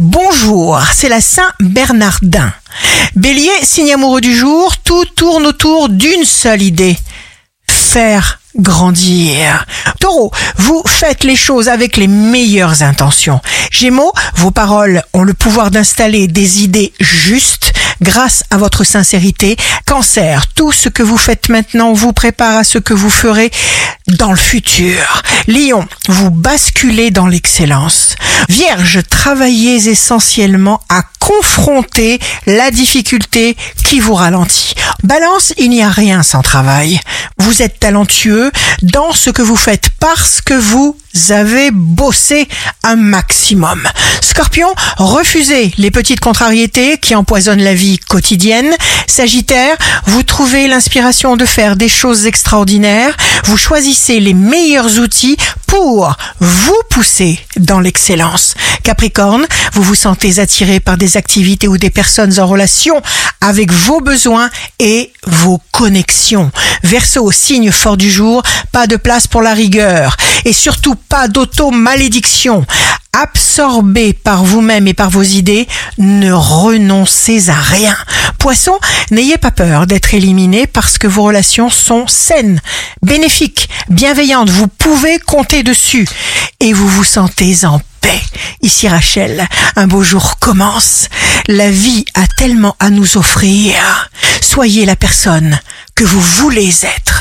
Bonjour, c'est la Saint-Bernardin. Bélier, signe amoureux du jour, tout tourne autour d'une seule idée. Faire grandir. Taureau, vous faites les choses avec les meilleures intentions. Gémeaux, vos paroles ont le pouvoir d'installer des idées justes grâce à votre sincérité. Cancer, tout ce que vous faites maintenant vous prépare à ce que vous ferez dans le futur. Lion, vous basculez dans l'excellence. Vierge, travaillez essentiellement à confronter la difficulté qui vous ralentit. Balance, il n'y a rien sans travail. Vous êtes talentueux dans ce que vous faites parce que vous avez bossé un maximum. Scorpion, refusez les petites contrariétés qui empoisonnent la vie quotidienne. Sagittaire, vous trouvez l'inspiration de faire des choses extraordinaires. Vous choisissez les meilleurs outils pour vous pousser dans l'excellence. Capricorne, vous vous sentez attiré par des activités ou des personnes en relation avec vos besoins et vos connexions. Verseau, signe fort du jour, pas de place pour la rigueur et surtout pas d'auto-malédiction. Absorbé par vous-même et par vos idées, ne renoncez à rien. Poisson, n'ayez pas peur d'être éliminé parce que vos relations sont saines, bénéfiques, bienveillantes. Vous pouvez compter dessus et vous vous sentez en paix. Ici Rachel, un beau jour commence. La vie a tellement à nous offrir. Soyez la personne que vous voulez être.